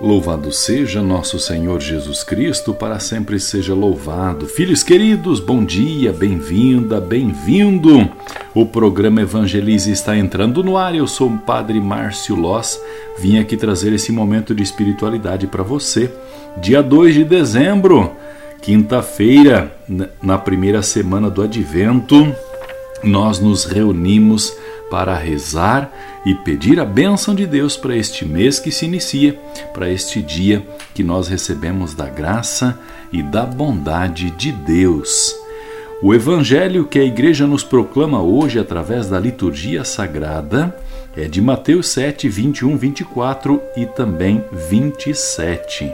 Louvado seja nosso Senhor Jesus Cristo, para sempre seja louvado. Filhos queridos, bom dia, bem-vinda, bem-vindo. O programa Evangelize está entrando no ar. Eu sou o Padre Márcio Loz. Vim aqui trazer esse momento de espiritualidade para você. Dia 2 de dezembro, quinta-feira, na primeira semana do Advento, nós nos reunimos para rezar e pedir a bênção de Deus para este mês que se inicia, para este dia que nós recebemos da graça e da bondade de Deus. O evangelho que a igreja nos proclama hoje através da liturgia sagrada é de Mateus 7, 21, 24 e também 27,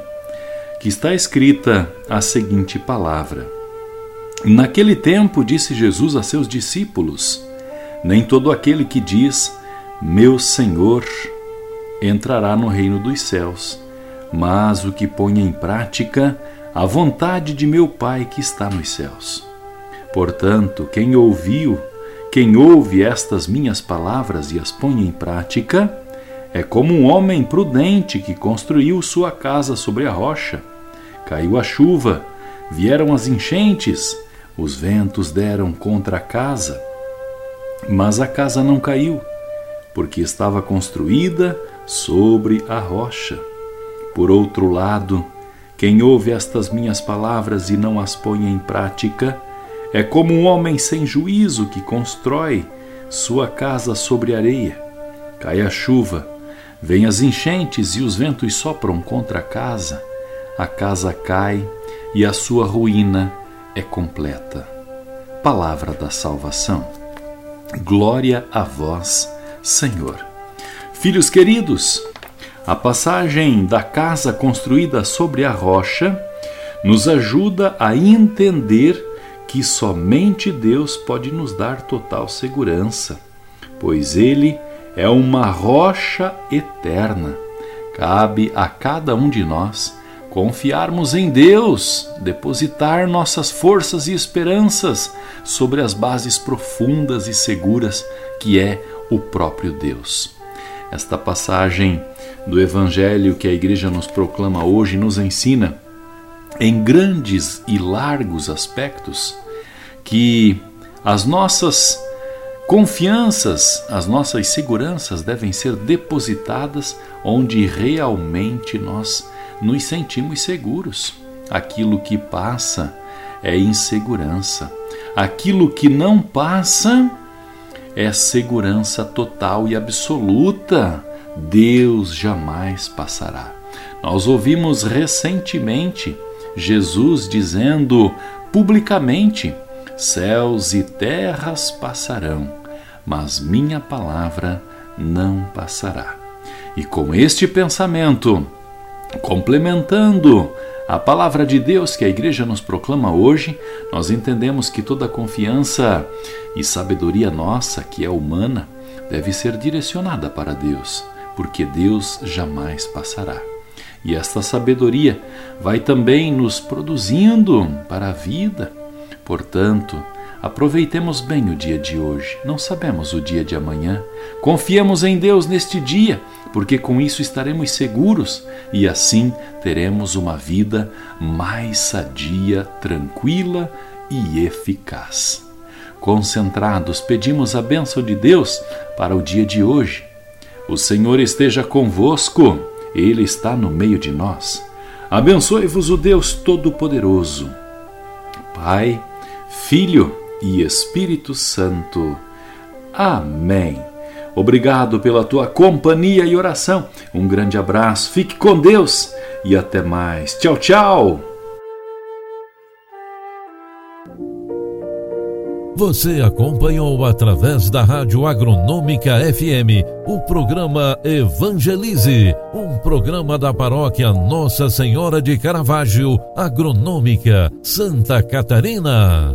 que está escrita a seguinte palavra: Naquele tempo disse Jesus a seus discípulos: Nem todo aquele que diz, Meu Senhor, entrará no reino dos céus, mas o que põe em prática a vontade de meu Pai que está nos céus. Portanto, quem ouviu, quem ouve estas minhas palavras e as põe em prática, é como um homem prudente que construiu sua casa sobre a rocha. Caiu a chuva, vieram as enchentes, os ventos deram contra a casa, mas a casa não caiu, porque estava construída sobre a rocha. Por outro lado, quem ouve estas minhas palavras e não as põe em prática, é como um homem sem juízo que constrói sua casa sobre areia. Cai a chuva, vem as enchentes e os ventos sopram contra a casa. A casa cai e a sua ruína é completa. Palavra da salvação. Glória a vós, Senhor. Filhos queridos, a passagem da casa construída sobre a rocha nos ajuda a entender que somente Deus pode nos dar total segurança, pois Ele é uma rocha eterna. Cabe a cada um de nós confiarmos em Deus, depositar nossas forças e esperanças sobre as bases profundas e seguras que é o próprio Deus. Esta passagem do Evangelho que a Igreja nos proclama hoje nos ensina em grandes e largos aspectos que as nossas confianças, as nossas seguranças devem ser depositadas onde realmente nós nos sentimos seguros. Aquilo que passa é insegurança. Aquilo que não passa é segurança total e absoluta. Deus jamais passará. Nós ouvimos recentemente Jesus dizendo publicamente: Céus e terras passarão, mas minha palavra não passará. E com este pensamento, complementando a palavra de Deus que a igreja nos proclama hoje, nós entendemos que toda confiança e sabedoria nossa, que é humana, deve ser direcionada para Deus, porque Deus jamais passará. E esta sabedoria vai também nos produzindo para a vida. Portanto, aproveitemos bem o dia de hoje. Não sabemos o dia de amanhã. Confiemos em Deus neste dia, porque com isso estaremos seguros e assim teremos uma vida mais sadia, tranquila e eficaz. Concentrados, pedimos a bênção de Deus para o dia de hoje. O Senhor esteja convosco. Ele está no meio de nós. Abençoe-vos o Deus Todo-Poderoso, Pai, Filho e Espírito Santo. Amém. Obrigado pela tua companhia e oração. Um grande abraço, fique com Deus e até mais. Tchau, tchau. Você acompanhou através da Rádio Agronômica FM o programa Evangelize, um programa da paróquia Nossa Senhora de Caravaggio, Agronômica, Santa Catarina.